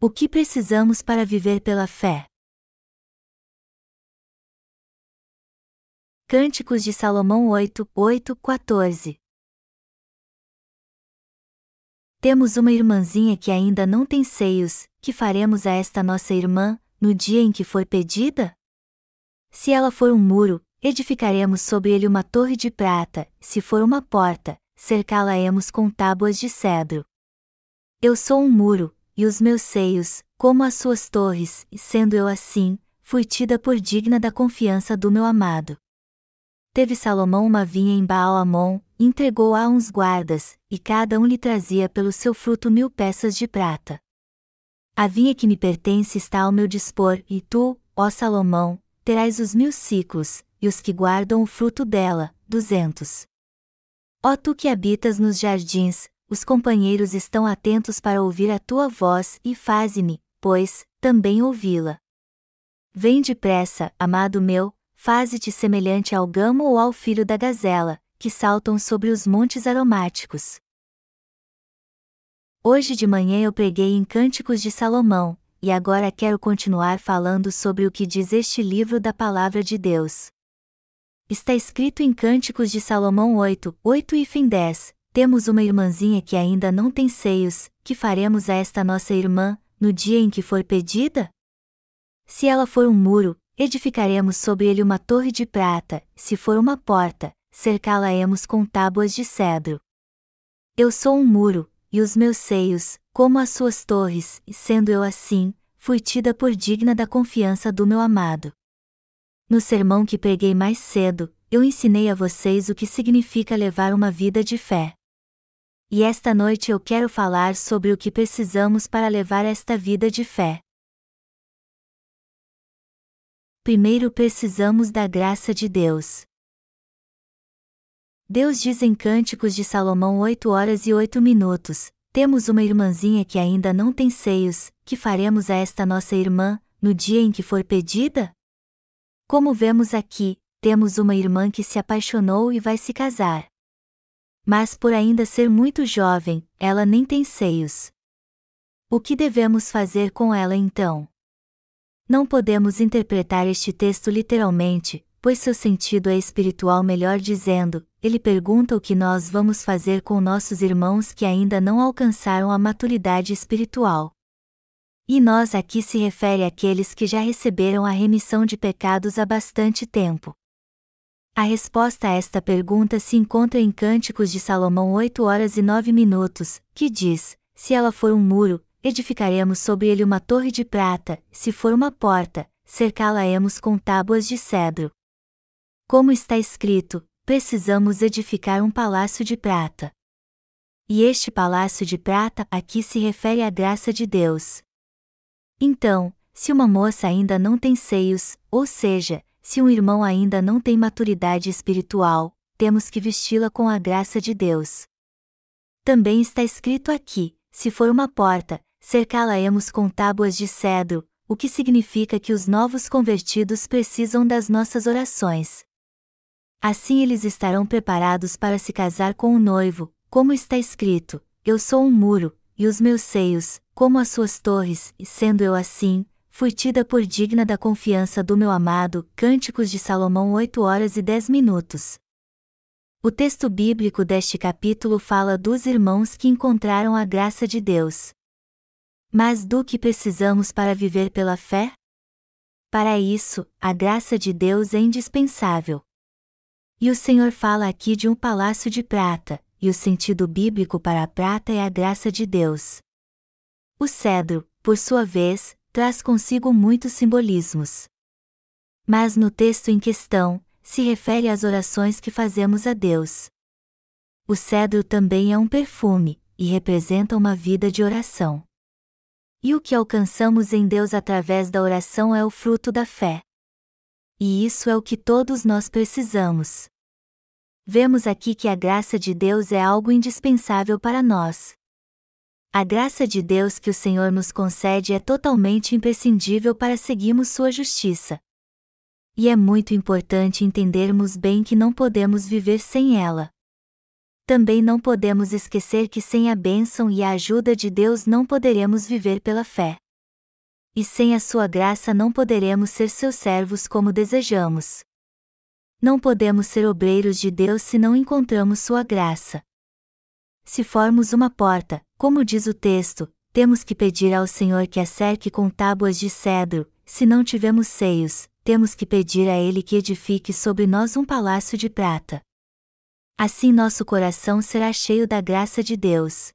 O que precisamos para viver pela fé? Cânticos de Salomão 8, 8, 14 Temos uma irmãzinha que ainda não tem seios, que faremos a esta nossa irmã, no dia em que for pedida? Se ela for um muro, edificaremos sobre ele uma torre de prata, se for uma porta, cercá-la-emos com tábuas de cedro. Eu sou um muro, e os meus seios, como as suas torres, e sendo eu assim, fui tida por digna da confiança do meu amado. Teve Salomão uma vinha em Baal-Amon, entregou-a a uns guardas, e cada um lhe trazia pelo seu fruto mil peças de prata. A vinha que me pertence está ao meu dispor, e tu, ó Salomão, terás os mil ciclos, e os que guardam o fruto dela, duzentos. Ó tu que habitas nos jardins, os companheiros estão atentos para ouvir a tua voz e faze-me, pois, também ouvi-la. Vem depressa, amado meu, faze-te semelhante ao gamo ou ao filho da gazela, que saltam sobre os montes aromáticos. Hoje de manhã eu preguei em Cânticos de Salomão, e agora quero continuar falando sobre o que diz este livro da Palavra de Deus. Está escrito em Cânticos de Salomão 8, 8 e fim 10, temos uma irmãzinha que ainda não tem seios, que faremos a esta nossa irmã, no dia em que for pedida? Se ela for um muro, edificaremos sobre ele uma torre de prata, se for uma porta, cercá-la-emos com tábuas de cedro. Eu sou um muro, e os meus seios, como as suas torres, sendo eu assim, fui tida por digna da confiança do meu amado. No sermão que preguei mais cedo, eu ensinei a vocês o que significa levar uma vida de fé. E esta noite eu quero falar sobre o que precisamos para levar esta vida de fé. Primeiro precisamos da graça de Deus. Deus diz em Cânticos de Salomão 8 horas e 8 minutos: Temos uma irmãzinha que ainda não tem seios, que faremos a esta nossa irmã, no dia em que for pedida? Como vemos aqui, temos uma irmã que se apaixonou e vai se casar mas por ainda ser muito jovem, ela nem tem seios. O que devemos fazer com ela então? Não podemos interpretar este texto literalmente, pois seu sentido é espiritual, melhor dizendo, ele pergunta o que nós vamos fazer com nossos irmãos que ainda não alcançaram a maturidade espiritual. E nós aqui se refere àqueles que já receberam a remissão de pecados há bastante tempo. A resposta a esta pergunta se encontra em Cânticos de Salomão 8 horas e 9 minutos, que diz: Se ela for um muro, edificaremos sobre ele uma torre de prata, se for uma porta, cercá-la-emos com tábuas de cedro. Como está escrito, precisamos edificar um palácio de prata. E este palácio de prata aqui se refere à graça de Deus. Então, se uma moça ainda não tem seios, ou seja, se um irmão ainda não tem maturidade espiritual, temos que vesti-la com a graça de Deus. Também está escrito aqui: se for uma porta, cercá-la-emos com tábuas de cedro, o que significa que os novos convertidos precisam das nossas orações. Assim eles estarão preparados para se casar com o noivo, como está escrito: Eu sou um muro, e os meus seios, como as suas torres, e sendo eu assim, fui tida por digna da confiança do meu amado, Cânticos de Salomão 8 horas e 10 minutos. O texto bíblico deste capítulo fala dos irmãos que encontraram a graça de Deus. Mas do que precisamos para viver pela fé? Para isso, a graça de Deus é indispensável. E o Senhor fala aqui de um palácio de prata, e o sentido bíblico para a prata é a graça de Deus. O cedro, por sua vez, traz consigo muitos simbolismos. Mas no texto em questão, se refere às orações que fazemos a Deus. O cedro também é um perfume, e representa uma vida de oração. E o que alcançamos em Deus através da oração é o fruto da fé. E isso é o que todos nós precisamos. Vemos aqui que a graça de Deus é algo indispensável para nós. A graça de Deus que o Senhor nos concede é totalmente imprescindível para seguirmos sua justiça. E é muito importante entendermos bem que não podemos viver sem ela. Também não podemos esquecer que sem a bênção e a ajuda de Deus não poderemos viver pela fé. E sem a sua graça não poderemos ser seus servos como desejamos. Não podemos ser obreiros de Deus se não encontramos sua graça. Se formos uma porta, como diz o texto, temos que pedir ao Senhor que a cerque com tábuas de cedro, se não tivermos seios, temos que pedir a Ele que edifique sobre nós um palácio de prata. Assim nosso coração será cheio da graça de Deus.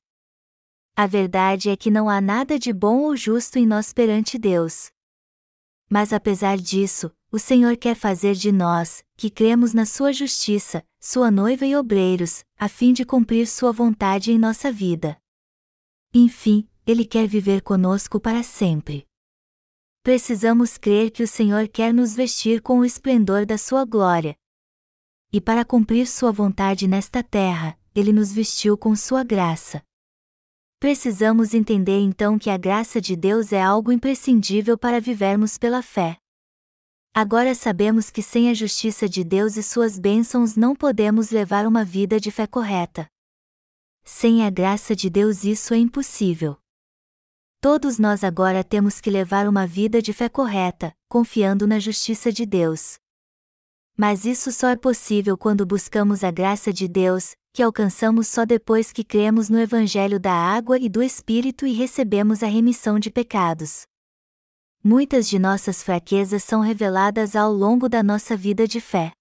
A verdade é que não há nada de bom ou justo em nós perante Deus. Mas apesar disso, o Senhor quer fazer de nós, que cremos na Sua justiça, Sua noiva e obreiros, a fim de cumprir Sua vontade em nossa vida. Enfim, Ele quer viver conosco para sempre precisamos crer que o Senhor quer nos vestir com o esplendor da Sua glória. E para cumprir Sua vontade nesta terra, Ele nos vestiu com Sua graça. Precisamos entender então que a graça de Deus é algo imprescindível para vivermos pela fé. Agora sabemos que sem a justiça de Deus e suas bênçãos não podemos levar uma vida de fé correta. Sem a graça de Deus isso é impossível. Todos nós agora temos que levar uma vida de fé correta, confiando na justiça de Deus. Mas isso só é possível quando buscamos a graça de Deus, que alcançamos só depois que cremos no Evangelho da água e do Espírito e recebemos a remissão de pecados. Muitas de nossas fraquezas são reveladas ao longo da nossa vida de fé.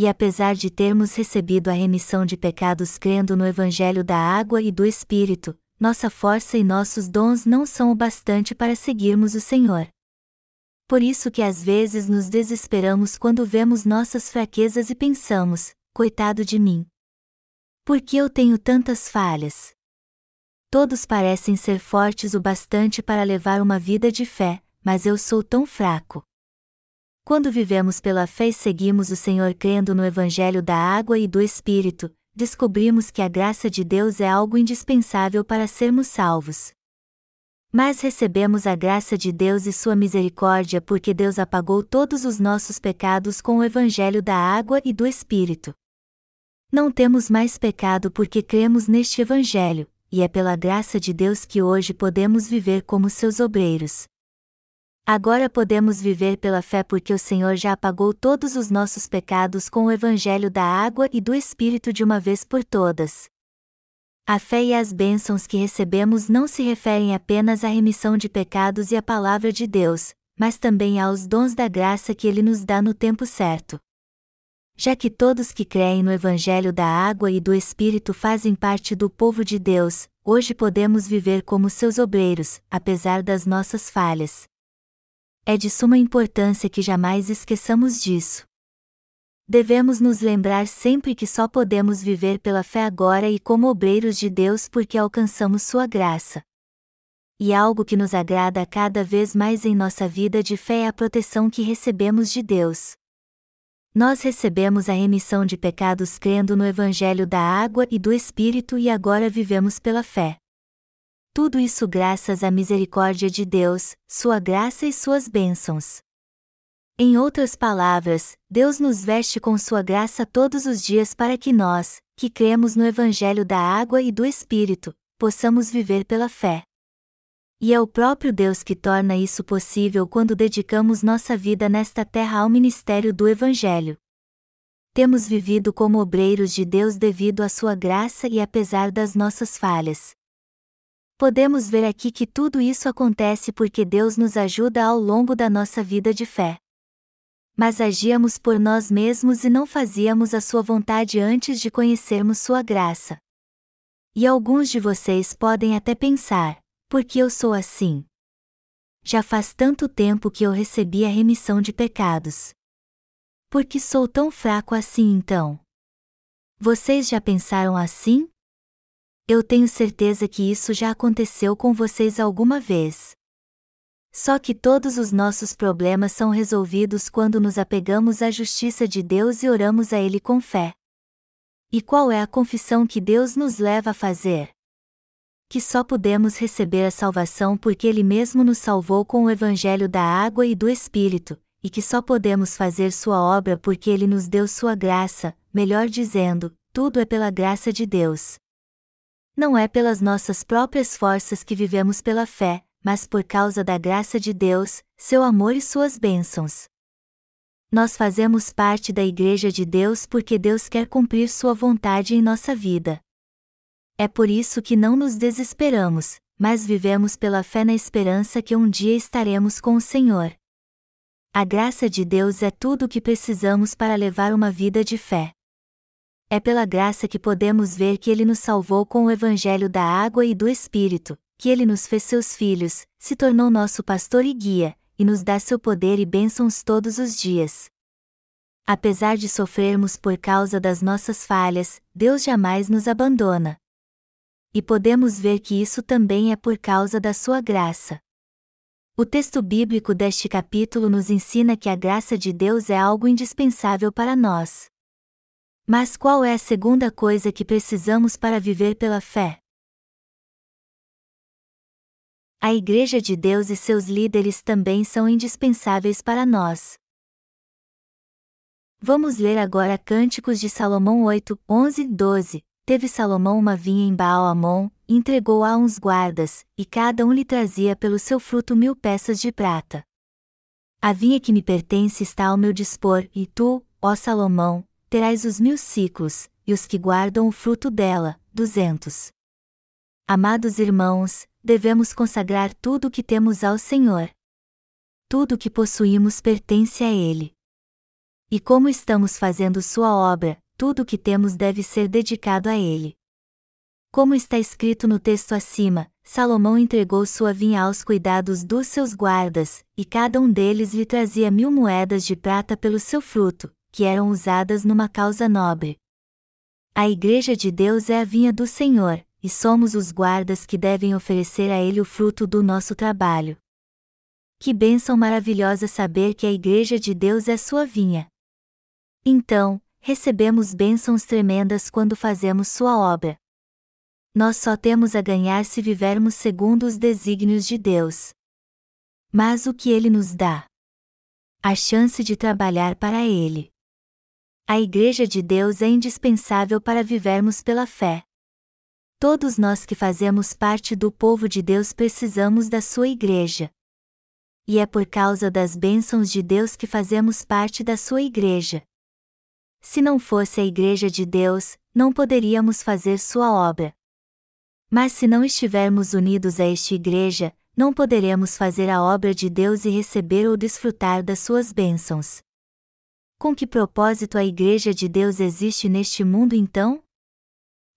E apesar de termos recebido a remissão de pecados crendo no Evangelho da água e do Espírito, nossa força e nossos dons não são o bastante para seguirmos o Senhor. Por isso que às vezes nos desesperamos quando vemos nossas fraquezas e pensamos: coitado de mim. Por que eu tenho tantas falhas? Todos parecem ser fortes o bastante para levar uma vida de fé, mas eu sou tão fraco. Quando vivemos pela fé e seguimos o Senhor crendo no Evangelho da água e do Espírito, descobrimos que a graça de Deus é algo indispensável para sermos salvos. Mas recebemos a graça de Deus e sua misericórdia porque Deus apagou todos os nossos pecados com o Evangelho da água e do Espírito. Não temos mais pecado porque cremos neste Evangelho, e é pela graça de Deus que hoje podemos viver como seus obreiros. Agora podemos viver pela fé porque o Senhor já apagou todos os nossos pecados com o Evangelho da água e do Espírito de uma vez por todas. A fé e as bênçãos que recebemos não se referem apenas à remissão de pecados e à palavra de Deus, mas também aos dons da graça que Ele nos dá no tempo certo. Já que todos que creem no Evangelho da água e do Espírito fazem parte do povo de Deus, hoje podemos viver como seus obreiros, apesar das nossas falhas. É de suma importância que jamais esqueçamos disso. Devemos nos lembrar sempre que só podemos viver pela fé agora e como obreiros de Deus porque alcançamos Sua graça. E algo que nos agrada cada vez mais em nossa vida de fé é a proteção que recebemos de Deus. Nós recebemos a remissão de pecados crendo no Evangelho da água e do Espírito e agora vivemos pela fé. Tudo isso graças à misericórdia de Deus, sua graça e suas bênçãos. Em outras palavras, Deus nos veste com sua graça todos os dias para que nós, que cremos no Evangelho da água e do Espírito, possamos viver pela fé. E é o próprio Deus que torna isso possível quando dedicamos nossa vida nesta terra ao ministério do Evangelho. Temos vivido como obreiros de Deus devido à sua graça e apesar das nossas falhas. Podemos ver aqui que tudo isso acontece porque Deus nos ajuda ao longo da nossa vida de fé. Mas agíamos por nós mesmos e não fazíamos a Sua vontade antes de conhecermos Sua graça. E alguns de vocês podem até pensar: por que eu sou assim? Já faz tanto tempo que eu recebi a remissão de pecados. Por que sou tão fraco assim então? Vocês já pensaram assim? Eu tenho certeza que isso já aconteceu com vocês alguma vez. Só que todos os nossos problemas são resolvidos quando nos apegamos à justiça de Deus e oramos a Ele com fé. E qual é a confissão que Deus nos leva a fazer? Que só podemos receber a salvação porque Ele mesmo nos salvou com o Evangelho da água e do Espírito, e que só podemos fazer Sua obra porque Ele nos deu Sua graça, melhor dizendo, tudo é pela graça de Deus. Não é pelas nossas próprias forças que vivemos pela fé, mas por causa da graça de Deus, seu amor e suas bênçãos. Nós fazemos parte da Igreja de Deus porque Deus quer cumprir sua vontade em nossa vida. É por isso que não nos desesperamos, mas vivemos pela fé na esperança que um dia estaremos com o Senhor. A graça de Deus é tudo o que precisamos para levar uma vida de fé. É pela graça que podemos ver que Ele nos salvou com o Evangelho da água e do Espírito, que Ele nos fez seus filhos, se tornou nosso pastor e guia, e nos dá seu poder e bênçãos todos os dias. Apesar de sofrermos por causa das nossas falhas, Deus jamais nos abandona. E podemos ver que isso também é por causa da sua graça. O texto bíblico deste capítulo nos ensina que a graça de Deus é algo indispensável para nós. Mas qual é a segunda coisa que precisamos para viver pela fé? A Igreja de Deus e seus líderes também são indispensáveis para nós. Vamos ler agora Cânticos de Salomão 8, 11, 12. Teve Salomão uma vinha em Baal-Amon, entregou-a a uns guardas, e cada um lhe trazia pelo seu fruto mil peças de prata. A vinha que me pertence está ao meu dispor, e tu, ó Salomão, terás os mil ciclos, e os que guardam o fruto dela, duzentos. Amados irmãos, devemos consagrar tudo o que temos ao Senhor. Tudo o que possuímos pertence a Ele. E como estamos fazendo Sua obra, tudo o que temos deve ser dedicado a Ele. Como está escrito no texto acima, Salomão entregou sua vinha aos cuidados dos seus guardas, e cada um deles lhe trazia mil moedas de prata pelo seu fruto, que eram usadas numa causa nobre. A Igreja de Deus é a vinha do Senhor, e somos os guardas que devem oferecer a Ele o fruto do nosso trabalho. Que bênção maravilhosa saber que a Igreja de Deus é sua vinha. Então, recebemos bênçãos tremendas quando fazemos sua obra. Nós só temos a ganhar se vivermos segundo os desígnios de Deus. Mas o que Ele nos dá? A chance de trabalhar para Ele. A Igreja de Deus é indispensável para vivermos pela fé. Todos nós que fazemos parte do povo de Deus precisamos da sua Igreja. E é por causa das bênçãos de Deus que fazemos parte da sua Igreja. Se não fosse a Igreja de Deus, não poderíamos fazer sua obra. Mas se não estivermos unidos a esta igreja, não poderemos fazer a obra de Deus e receber ou desfrutar das suas bênçãos. Com que propósito a Igreja de Deus existe neste mundo então?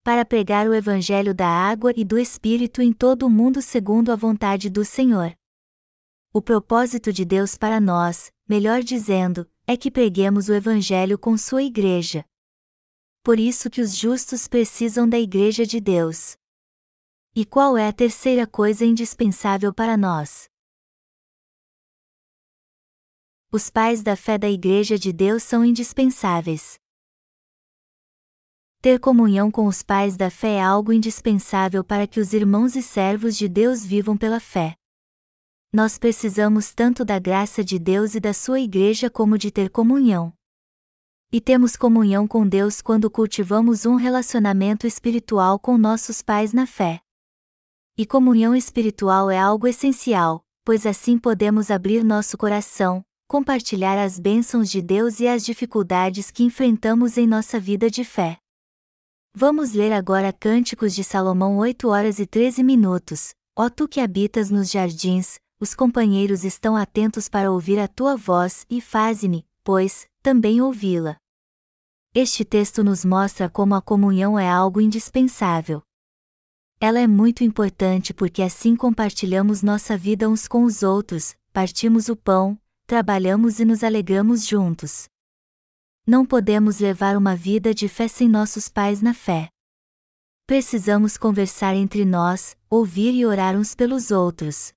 Para pregar o Evangelho da água e do Espírito em todo o mundo segundo a vontade do Senhor. O propósito de Deus para nós, melhor dizendo, é que preguemos o Evangelho com sua Igreja. Por isso que os justos precisam da Igreja de Deus. E qual é a terceira coisa indispensável para nós? Os pais da fé da Igreja de Deus são indispensáveis. Ter comunhão com os pais da fé é algo indispensável para que os irmãos e servos de Deus vivam pela fé. Nós precisamos tanto da graça de Deus e da sua Igreja como de ter comunhão. E temos comunhão com Deus quando cultivamos um relacionamento espiritual com nossos pais na fé. E comunhão espiritual é algo essencial, pois assim podemos abrir nosso coração, compartilhar as bênçãos de Deus e as dificuldades que enfrentamos em nossa vida de fé. Vamos ler agora Cânticos de Salomão 8 horas e 13 minutos. Ó tu que habitas nos jardins, os companheiros estão atentos para ouvir a tua voz e faze-me, pois, também ouvi-la. Este texto nos mostra como a comunhão é algo indispensável. Ela é muito importante porque assim compartilhamos nossa vida uns com os outros, partimos o pão, trabalhamos e nos alegramos juntos. Não podemos levar uma vida de fé sem nossos pais na fé. Precisamos conversar entre nós, ouvir e orar uns pelos outros.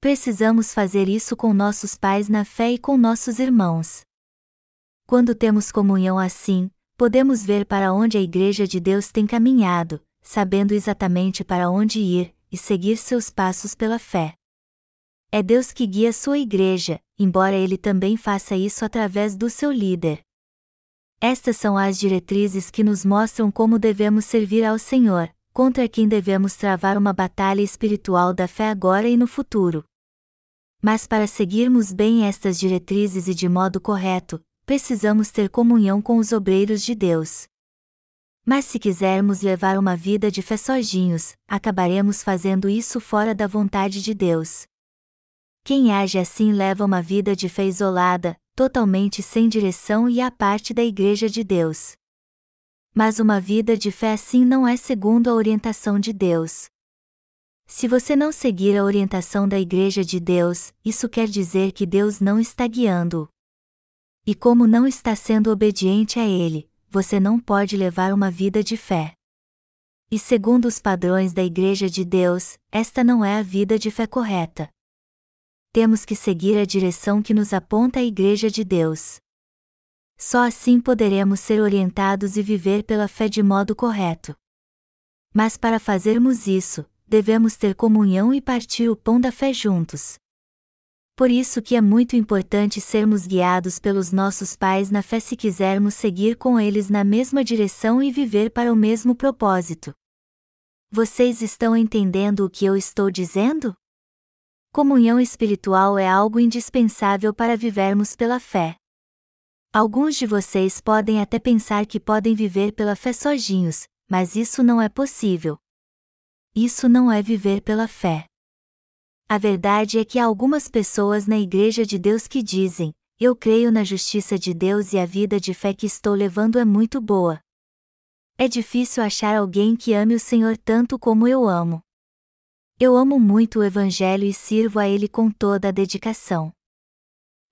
Precisamos fazer isso com nossos pais na fé e com nossos irmãos. Quando temos comunhão assim, podemos ver para onde a Igreja de Deus tem caminhado, sabendo exatamente para onde ir, e seguir seus passos pela fé. É Deus que guia sua igreja, embora ele também faça isso através do seu líder. Estas são as diretrizes que nos mostram como devemos servir ao Senhor, contra quem devemos travar uma batalha espiritual da fé agora e no futuro. Mas para seguirmos bem estas diretrizes e de modo correto, precisamos ter comunhão com os obreiros de Deus. Mas se quisermos levar uma vida de fé sozinhos, acabaremos fazendo isso fora da vontade de Deus. Quem age assim leva uma vida de fé isolada, totalmente sem direção e à parte da Igreja de Deus. Mas uma vida de fé assim não é segundo a orientação de Deus. Se você não seguir a orientação da Igreja de Deus, isso quer dizer que Deus não está guiando. E como não está sendo obediente a Ele, você não pode levar uma vida de fé. E segundo os padrões da Igreja de Deus, esta não é a vida de fé correta. Temos que seguir a direção que nos aponta a Igreja de Deus. Só assim poderemos ser orientados e viver pela fé de modo correto. Mas para fazermos isso, devemos ter comunhão e partir o pão da fé juntos. Por isso que é muito importante sermos guiados pelos nossos pais na fé se quisermos seguir com eles na mesma direção e viver para o mesmo propósito. Vocês estão entendendo o que eu estou dizendo? Comunhão espiritual é algo indispensável para vivermos pela fé. Alguns de vocês podem até pensar que podem viver pela fé sozinhos, mas isso não é possível. Isso não é viver pela fé. A verdade é que há algumas pessoas na Igreja de Deus que dizem: Eu creio na justiça de Deus e a vida de fé que estou levando é muito boa. É difícil achar alguém que ame o Senhor tanto como eu amo. Eu amo muito o Evangelho e sirvo a Ele com toda a dedicação.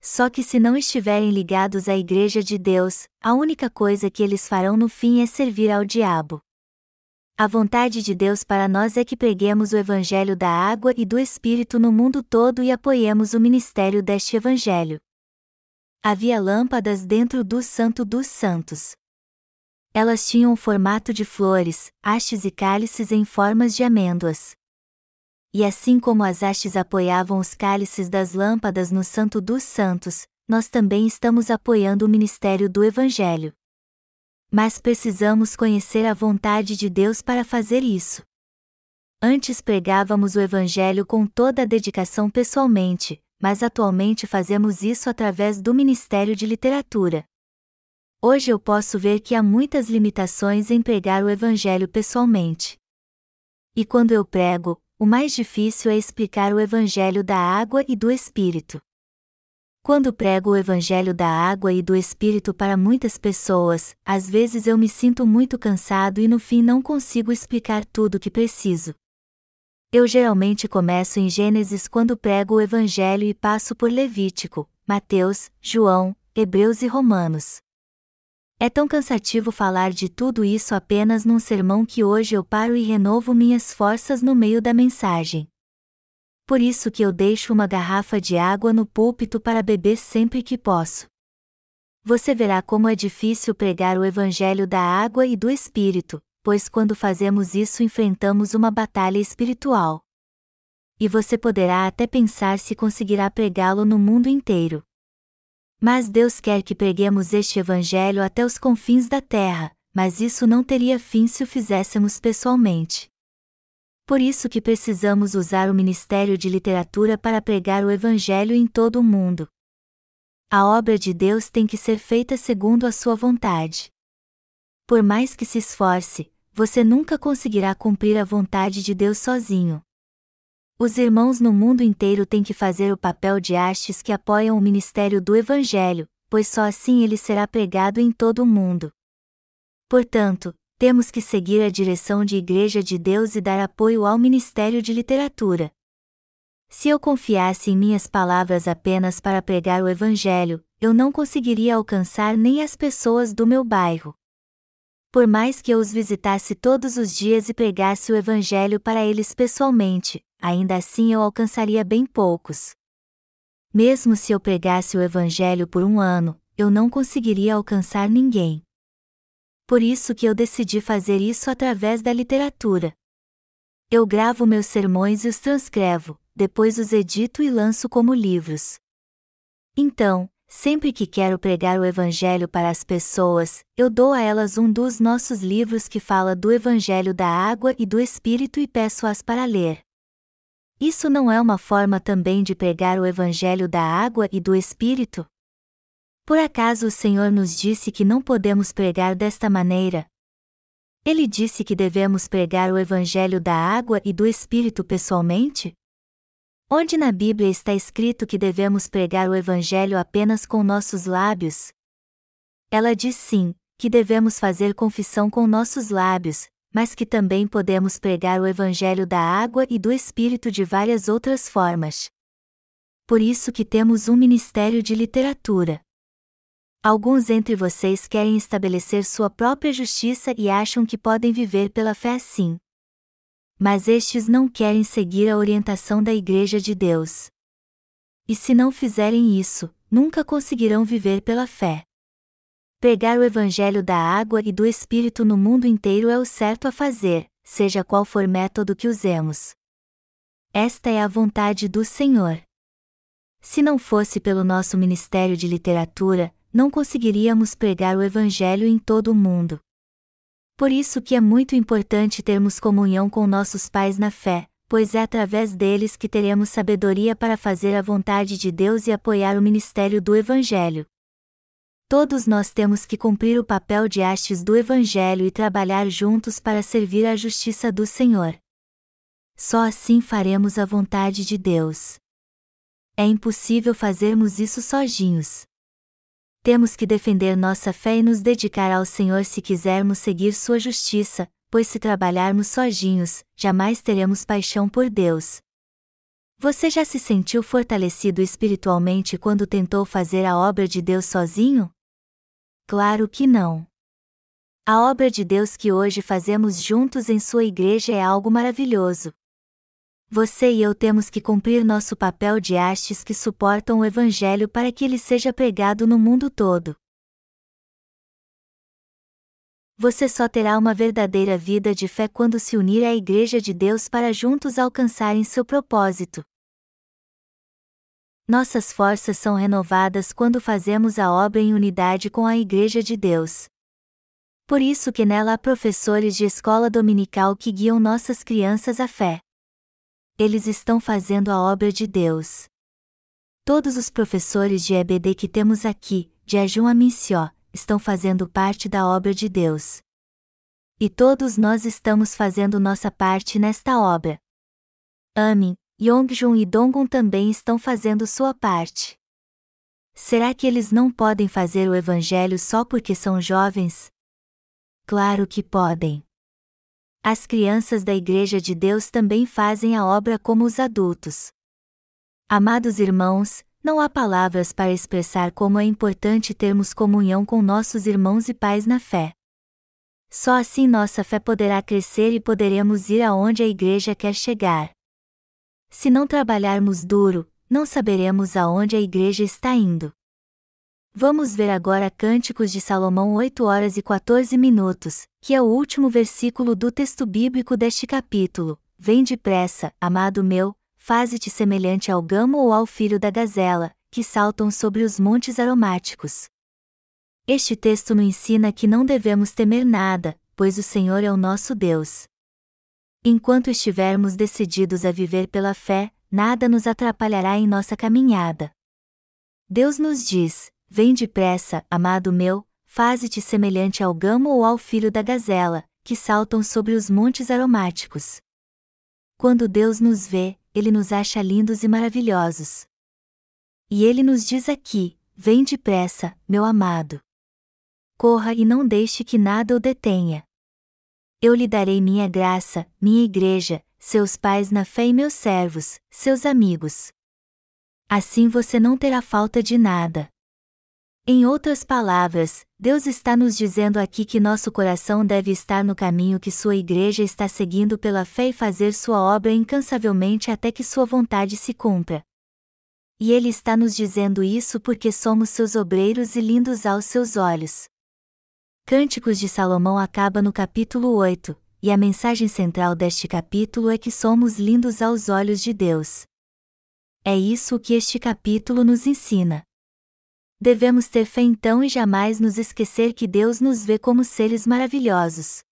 Só que se não estiverem ligados à Igreja de Deus, a única coisa que eles farão no fim é servir ao diabo. A vontade de Deus para nós é que preguemos o Evangelho da água e do Espírito no mundo todo e apoiemos o ministério deste Evangelho. Havia lâmpadas dentro do Santo dos Santos. Elas tinham o formato de flores, hastes e cálices em formas de amêndoas. E assim como as hastes apoiavam os cálices das lâmpadas no Santo dos Santos, nós também estamos apoiando o ministério do Evangelho. Mas precisamos conhecer a vontade de Deus para fazer isso. Antes pregávamos o Evangelho com toda a dedicação pessoalmente, mas atualmente fazemos isso através do Ministério de Literatura. Hoje eu posso ver que há muitas limitações em pregar o Evangelho pessoalmente. E quando eu prego, o mais difícil é explicar o Evangelho da água e do Espírito. Quando prego o Evangelho da água e do Espírito para muitas pessoas, às vezes eu me sinto muito cansado e no fim não consigo explicar tudo o que preciso. Eu geralmente começo em Gênesis quando prego o Evangelho e passo por Levítico, Mateus, João, Hebreus e Romanos. É tão cansativo falar de tudo isso apenas num sermão que hoje eu paro e renovo minhas forças no meio da mensagem. Por isso que eu deixo uma garrafa de água no púlpito para beber sempre que posso. Você verá como é difícil pregar o evangelho da água e do espírito, pois quando fazemos isso enfrentamos uma batalha espiritual. E você poderá até pensar se conseguirá pregá-lo no mundo inteiro. Mas Deus quer que preguemos este Evangelho até os confins da terra, mas isso não teria fim se o fizéssemos pessoalmente. Por isso que precisamos usar o Ministério de Literatura para pregar o Evangelho em todo o mundo. A obra de Deus tem que ser feita segundo a sua vontade. Por mais que se esforce, você nunca conseguirá cumprir a vontade de Deus sozinho. Os irmãos no mundo inteiro têm que fazer o papel de hastes que apoiam o ministério do Evangelho, pois só assim ele será pregado em todo o mundo. Portanto, temos que seguir a direção de Igreja de Deus e dar apoio ao ministério de literatura. Se eu confiasse em minhas palavras apenas para pregar o Evangelho, eu não conseguiria alcançar nem as pessoas do meu bairro. Por mais que eu os visitasse todos os dias e pregasse o Evangelho para eles pessoalmente, ainda assim eu alcançaria bem poucos. Mesmo se eu pregasse o Evangelho por um ano, eu não conseguiria alcançar ninguém. Por isso que eu decidi fazer isso através da literatura. Eu gravo meus sermões e os transcrevo, depois os edito e lanço como livros. Então, Sempre que quero pregar o Evangelho para as pessoas, eu dou a elas um dos nossos livros que fala do Evangelho da água e do Espírito e peço-as para ler. Isso não é uma forma também de pregar o Evangelho da água e do Espírito? Por acaso o Senhor nos disse que não podemos pregar desta maneira? Ele disse que devemos pregar o Evangelho da água e do Espírito pessoalmente? Onde na Bíblia está escrito que devemos pregar o Evangelho apenas com nossos lábios? Ela diz sim, que devemos fazer confissão com nossos lábios, mas que também podemos pregar o Evangelho da água e do Espírito de várias outras formas. Por isso que temos um ministério de literatura. Alguns entre vocês querem estabelecer sua própria justiça e acham que podem viver pela fé assim mas estes não querem seguir a orientação da Igreja de Deus. E se não fizerem isso, nunca conseguirão viver pela fé. Pregar o Evangelho da água e do Espírito no mundo inteiro é o certo a fazer, seja qual for método que usemos. Esta é a vontade do Senhor. Se não fosse pelo nosso ministério de literatura, não conseguiríamos pregar o Evangelho em todo o mundo. Por isso que é muito importante termos comunhão com nossos pais na fé, pois é através deles que teremos sabedoria para fazer a vontade de Deus e apoiar o ministério do Evangelho. Todos nós temos que cumprir o papel de hastes do Evangelho e trabalhar juntos para servir à justiça do Senhor. Só assim faremos a vontade de Deus. É impossível fazermos isso sozinhos temos que defender nossa fé e nos dedicar ao Senhor se quisermos seguir Sua justiça, pois se trabalharmos sozinhos, jamais teremos paixão por Deus. Você já se sentiu fortalecido espiritualmente quando tentou fazer a obra de Deus sozinho? Claro que não. A obra de Deus que hoje fazemos juntos em sua igreja é algo maravilhoso. Você e eu temos que cumprir nosso papel de hastes que suportam o Evangelho para que ele seja pregado no mundo todo. Você só terá uma verdadeira vida de fé quando se unir à Igreja de Deus para juntos alcançarem seu propósito. Nossas forças são renovadas quando fazemos a obra em unidade com a Igreja de Deus. Por isso que nela há professores de escola dominical que guiam nossas crianças à fé eles estão fazendo a obra de Deus. Todos os professores de EBD que temos aqui, de Ajun a estão fazendo parte da obra de Deus. E todos nós estamos fazendo nossa parte nesta obra. Amin, Yongjun e Donggun também estão fazendo sua parte. Será que eles não podem fazer o evangelho só porque são jovens? Claro que podem. As crianças da Igreja de Deus também fazem a obra como os adultos. Amados irmãos, não há palavras para expressar como é importante termos comunhão com nossos irmãos e pais na fé. Só assim nossa fé poderá crescer e poderemos ir aonde a Igreja quer chegar. Se não trabalharmos duro, não saberemos aonde a Igreja está indo. Vamos ver agora Cânticos de Salomão 8 horas e 14 minutos, que é o último versículo do texto bíblico deste capítulo. Vem depressa, amado meu, faze-te semelhante ao gamo ou ao filho da gazela, que saltam sobre os montes aromáticos. Este texto nos ensina que não devemos temer nada, pois o Senhor é o nosso Deus. Enquanto estivermos decididos a viver pela fé, nada nos atrapalhará em nossa caminhada. Deus nos diz: Vem depressa, amado meu, faze-te semelhante ao gamo ou ao filho da gazela, que saltam sobre os montes aromáticos. Quando Deus nos vê, ele nos acha lindos e maravilhosos. E ele nos diz aqui: Vem depressa, meu amado. Corra e não deixe que nada o detenha. Eu lhe darei minha graça, minha igreja, seus pais na fé e meus servos, seus amigos. Assim você não terá falta de nada. Em outras palavras, Deus está nos dizendo aqui que nosso coração deve estar no caminho que sua igreja está seguindo pela fé e fazer sua obra incansavelmente até que sua vontade se cumpra. E Ele está nos dizendo isso porque somos seus obreiros e lindos aos seus olhos. Cânticos de Salomão acaba no capítulo 8, e a mensagem central deste capítulo é que somos lindos aos olhos de Deus. É isso que este capítulo nos ensina. Devemos ter fé então e jamais nos esquecer que Deus nos vê como seres maravilhosos.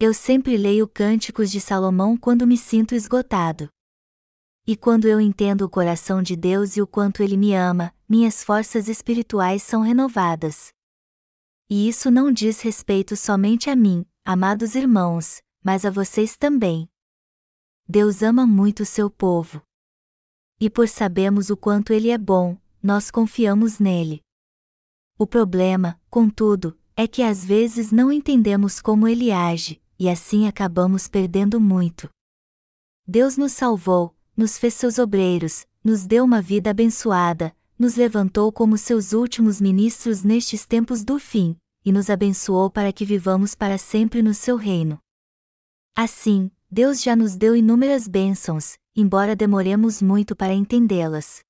Eu sempre leio cânticos de Salomão quando me sinto esgotado. E quando eu entendo o coração de Deus e o quanto Ele me ama, minhas forças espirituais são renovadas. E isso não diz respeito somente a mim, amados irmãos, mas a vocês também. Deus ama muito seu povo. E por sabermos o quanto Ele é bom, nós confiamos nele. O problema, contudo, é que às vezes não entendemos como Ele age, e assim acabamos perdendo muito. Deus nos salvou, nos fez seus obreiros, nos deu uma vida abençoada, nos levantou como seus últimos ministros nestes tempos do fim, e nos abençoou para que vivamos para sempre no seu reino. Assim, Deus já nos deu inúmeras bênçãos, embora demoremos muito para entendê-las.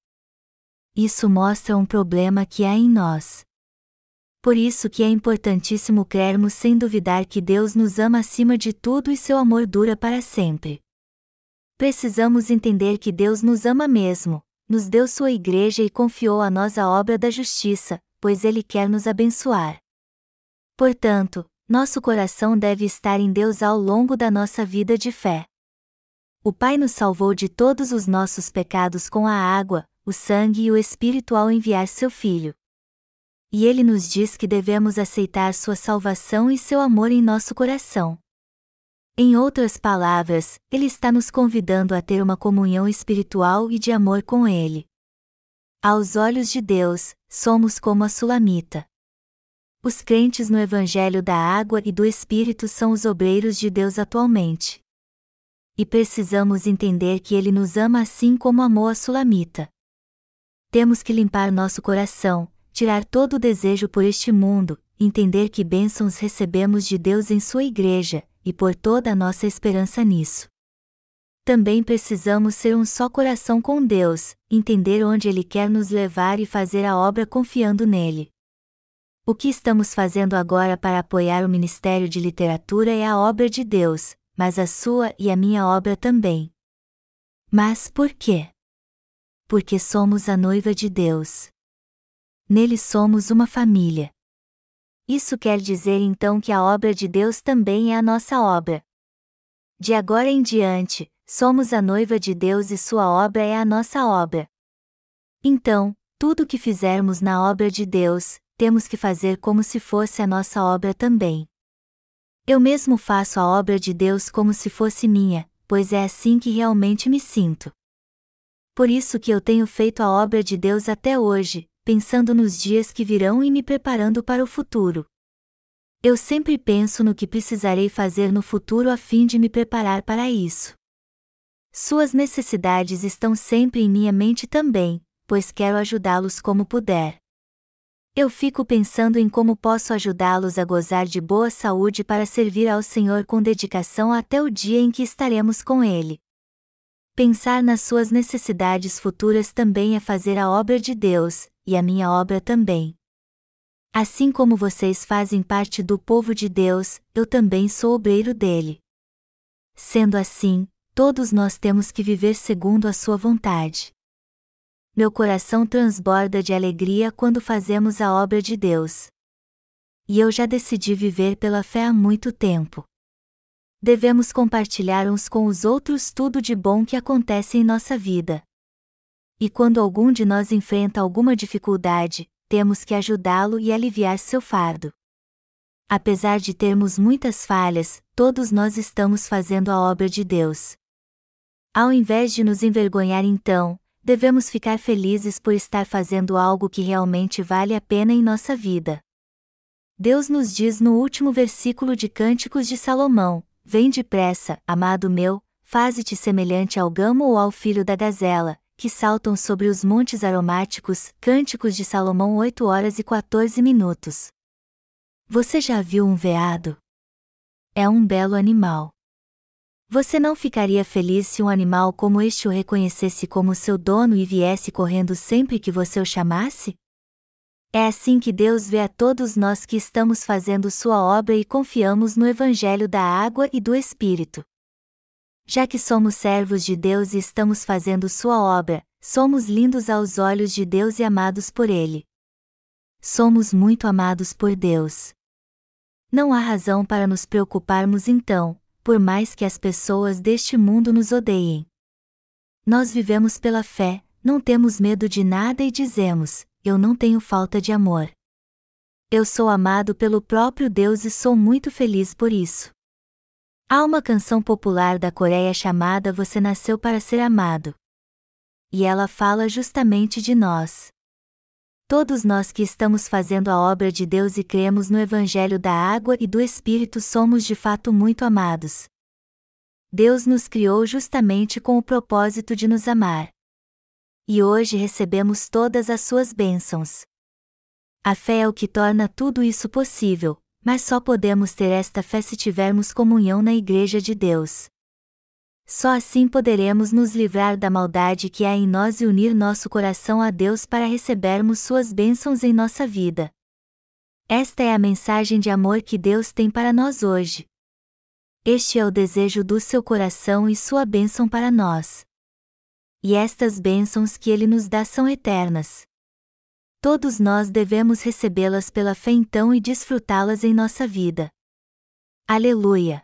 Isso mostra um problema que há em nós. Por isso que é importantíssimo crermos sem duvidar que Deus nos ama acima de tudo e seu amor dura para sempre. Precisamos entender que Deus nos ama mesmo, nos deu sua igreja e confiou a nós a obra da justiça, pois Ele quer nos abençoar. Portanto, nosso coração deve estar em Deus ao longo da nossa vida de fé. O Pai nos salvou de todos os nossos pecados com a água, o sangue e o Espírito ao enviar seu Filho. E ele nos diz que devemos aceitar sua salvação e seu amor em nosso coração. Em outras palavras, ele está nos convidando a ter uma comunhão espiritual e de amor com ele. Aos olhos de Deus, somos como a sulamita. Os crentes no Evangelho da Água e do Espírito são os obreiros de Deus atualmente. E precisamos entender que Ele nos ama assim como amou a Sulamita. Temos que limpar nosso coração, tirar todo o desejo por este mundo, entender que bênçãos recebemos de Deus em Sua Igreja, e pôr toda a nossa esperança nisso. Também precisamos ser um só coração com Deus, entender onde Ele quer nos levar e fazer a obra confiando nele. O que estamos fazendo agora para apoiar o Ministério de Literatura é a obra de Deus, mas a sua e a minha obra também. Mas por quê? Porque somos a noiva de Deus. Nele somos uma família. Isso quer dizer então que a obra de Deus também é a nossa obra. De agora em diante, somos a noiva de Deus e sua obra é a nossa obra. Então, tudo o que fizermos na obra de Deus, temos que fazer como se fosse a nossa obra também. Eu mesmo faço a obra de Deus como se fosse minha, pois é assim que realmente me sinto. Por isso que eu tenho feito a obra de Deus até hoje, pensando nos dias que virão e me preparando para o futuro. Eu sempre penso no que precisarei fazer no futuro a fim de me preparar para isso. Suas necessidades estão sempre em minha mente também, pois quero ajudá-los como puder. Eu fico pensando em como posso ajudá-los a gozar de boa saúde para servir ao Senhor com dedicação até o dia em que estaremos com Ele. Pensar nas suas necessidades futuras também é fazer a obra de Deus, e a minha obra também. Assim como vocês fazem parte do povo de Deus, eu também sou obreiro dele. Sendo assim, todos nós temos que viver segundo a sua vontade meu coração transborda de alegria quando fazemos a obra de Deus. E eu já decidi viver pela fé há muito tempo. Devemos compartilhar uns com os outros tudo de bom que acontece em nossa vida. E quando algum de nós enfrenta alguma dificuldade, temos que ajudá-lo e aliviar seu fardo. Apesar de termos muitas falhas, todos nós estamos fazendo a obra de Deus. Ao invés de nos envergonhar então, devemos ficar felizes por estar fazendo algo que realmente vale a pena em nossa vida. Deus nos diz no último versículo de Cânticos de Salomão: Vem depressa, amado meu, faze-te semelhante ao gamo ou ao filho da gazela, que saltam sobre os montes aromáticos. Cânticos de Salomão 8 horas e 14 minutos. Você já viu um veado? É um belo animal. Você não ficaria feliz se um animal como este o reconhecesse como seu dono e viesse correndo sempre que você o chamasse? É assim que Deus vê a todos nós que estamos fazendo sua obra e confiamos no Evangelho da água e do Espírito. Já que somos servos de Deus e estamos fazendo sua obra, somos lindos aos olhos de Deus e amados por Ele. somos muito amados por Deus. Não há razão para nos preocuparmos então, por mais que as pessoas deste mundo nos odeiem. Nós vivemos pela fé, não temos medo de nada e dizemos: Eu não tenho falta de amor. Eu sou amado pelo próprio Deus e sou muito feliz por isso. Há uma canção popular da Coreia chamada Você Nasceu para Ser Amado. E ela fala justamente de nós. Todos nós que estamos fazendo a obra de Deus e cremos no Evangelho da Água e do Espírito somos de fato muito amados. Deus nos criou justamente com o propósito de nos amar. E hoje recebemos todas as suas bênçãos. A fé é o que torna tudo isso possível, mas só podemos ter esta fé se tivermos comunhão na Igreja de Deus. Só assim poderemos nos livrar da maldade que há em nós e unir nosso coração a Deus para recebermos suas bênçãos em nossa vida. Esta é a mensagem de amor que Deus tem para nós hoje. Este é o desejo do seu coração e sua bênção para nós. E estas bênçãos que Ele nos dá são eternas. Todos nós devemos recebê-las pela fé então e desfrutá-las em nossa vida. Aleluia!